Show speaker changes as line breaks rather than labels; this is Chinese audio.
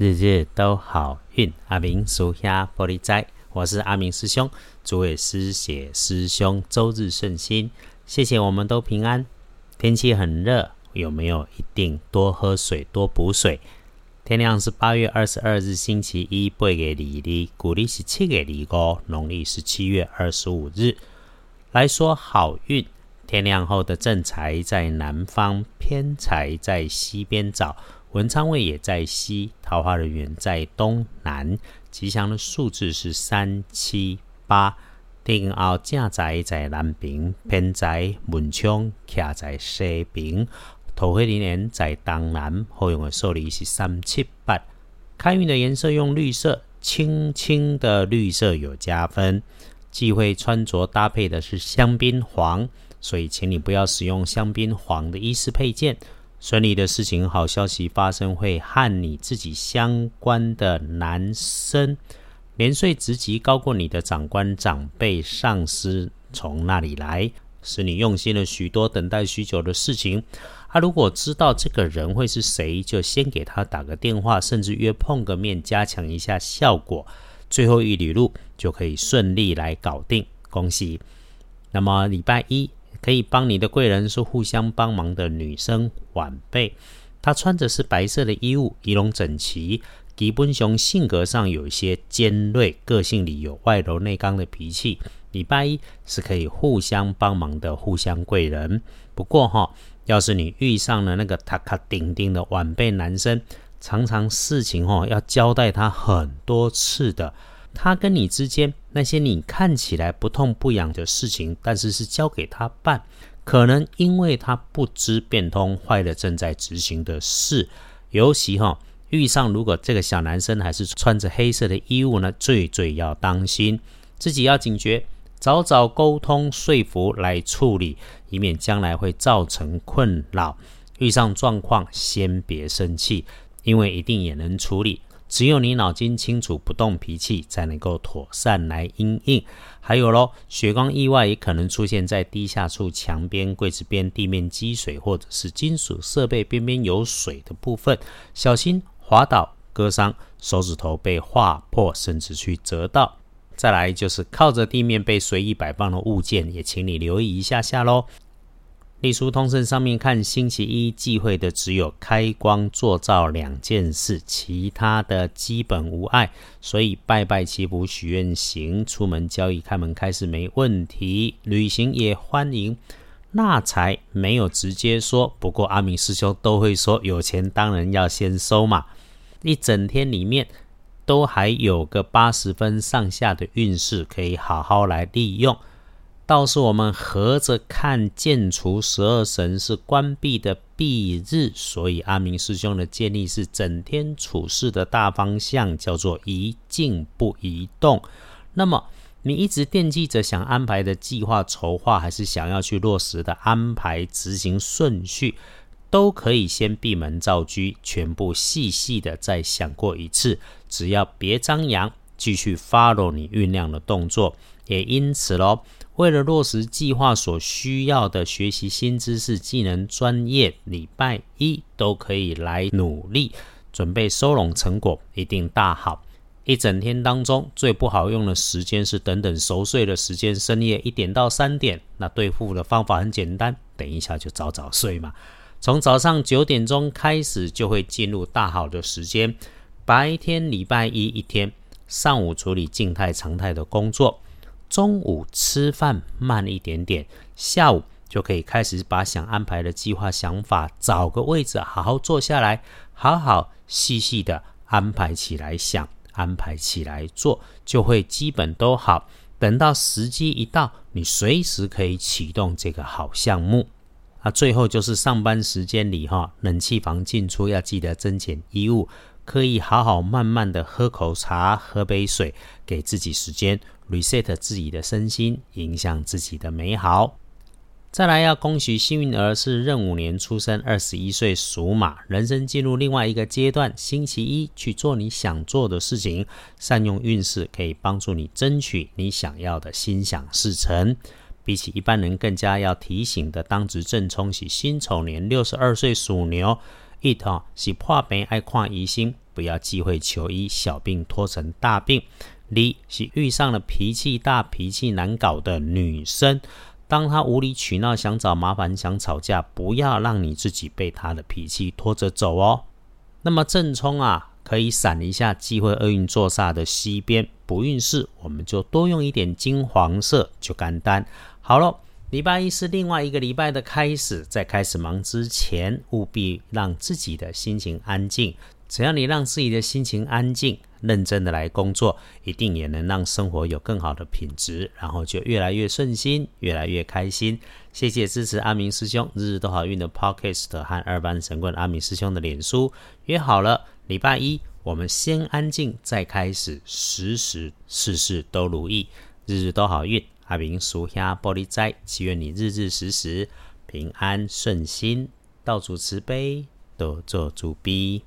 日日都好运。阿明属下玻璃斋，我是阿明师兄，诸位师姐师兄周日顺心，谢谢我们都平安。天气很热，有没有一定多喝水，多补水？天亮是八月二十二日星期一，八月二日，古历是七月二五，农历是七月二十五日。来说好运，天亮后的正财在南方，偏财在西边找。文昌位也在西，桃花人员在东南，吉祥的数字是三七八。定后正宅在南边，偏宅文昌徛在西边，桃花人员在东南，好用的数字是三七八。开运的颜色用绿色，青青的绿色有加分。忌讳穿着搭配的是香槟黄，所以请你不要使用香槟黄的衣饰配件。顺利的事情、好消息发生，会和你自己相关的男生，年岁职级高过你的长官、长辈、上司从那里来，使你用心了许多、等待许久的事情。他如果知道这个人会是谁，就先给他打个电话，甚至约碰个面，加强一下效果。最后一里路就可以顺利来搞定，恭喜！那么礼拜一。可以帮你的贵人是互相帮忙的女生晚辈，她穿着是白色的衣物，仪容整齐。吉本雄性格上有一些尖锐，个性里有外柔内刚的脾气。礼拜一是可以互相帮忙的互相贵人。不过哈，要是你遇上了那个塔卡顶顶的晚辈男生，常常事情哦要交代他很多次的。他跟你之间那些你看起来不痛不痒的事情，但是是交给他办，可能因为他不知变通，坏了正在执行的事。尤其哈遇上如果这个小男生还是穿着黑色的衣物呢，最最要当心，自己要警觉，早早沟通说服来处理，以免将来会造成困扰。遇上状况先别生气，因为一定也能处理。只有你脑筋清楚，不动脾气，才能够妥善来应应。还有咯，血光意外也可能出现在低下处、墙边、柜子边、地面积水，或者是金属设备边边有水的部分，小心滑倒、割伤，手指头被划破，甚至去折到。再来就是靠着地面被随意摆放的物件，也请你留意一下下喽。隶书通胜上面看，星期一忌讳的只有开光做灶两件事，其他的基本无碍。所以拜拜祈福许愿行，出门交易开门开市没问题，旅行也欢迎。纳财没有直接说，不过阿明师兄都会说，有钱当然要先收嘛。一整天里面都还有个八十分上下的运势，可以好好来利用。倒是我们合着看，建除十二神是关闭的闭日，所以阿明师兄的建议是，整天处事的大方向叫做一静不移动。那么你一直惦记着想安排的计划筹划，还是想要去落实的安排执行顺序，都可以先闭门造车，全部细细的再想过一次。只要别张扬，继续 follow 你酝酿的动作。也因此喽。为了落实计划所需要的学习新知识、技能、专业，礼拜一都可以来努力，准备收拢成果，一定大好。一整天当中最不好用的时间是等等熟睡的时间，深夜一点到三点。那对付的方法很简单，等一下就早早睡嘛。从早上九点钟开始就会进入大好的时间。白天礼拜一一天，上午处理静态、常态的工作。中午吃饭慢一点点，下午就可以开始把想安排的计划、想法找个位置，好好坐下来，好好细细的安排起来，想安排起来做，就会基本都好。等到时机一到，你随时可以启动这个好项目。啊，最后就是上班时间里哈，冷气房进出要记得增减衣物，可以好好慢慢的喝口茶，喝杯水，给自己时间。reset 自己的身心，影响自己的美好。再来要恭喜幸运儿是壬午年出生，二十一岁属马，人生进入另外一个阶段。星期一去做你想做的事情，善用运势可以帮助你争取你想要的心想事成。比起一般人更加要提醒的，当值正冲喜辛丑年六十二岁属牛，一头是破病爱看疑心。不要忌讳求医，小病拖成大病。李是遇上了脾气大、脾气难搞的女生，当她无理取闹、想找麻烦、想吵架，不要让你自己被她的脾气拖着走哦。那么正冲啊，可以闪一下忌讳厄运坐煞的西边，不运势我们就多用一点金黄色就干单。好了。礼拜一是另外一个礼拜的开始，在开始忙之前，务必让自己的心情安静。只要你让自己的心情安静，认真的来工作，一定也能让生活有更好的品质，然后就越来越顺心，越来越开心。谢谢支持阿明师兄日日都好运的 Podcast 和二班神棍阿明师兄的脸书。约好了，礼拜一我们先安静，再开始，时时事事都如意，日日都好运。阿明属下玻璃斋，祈愿你日日时时平安顺心，道主慈悲，多做主逼。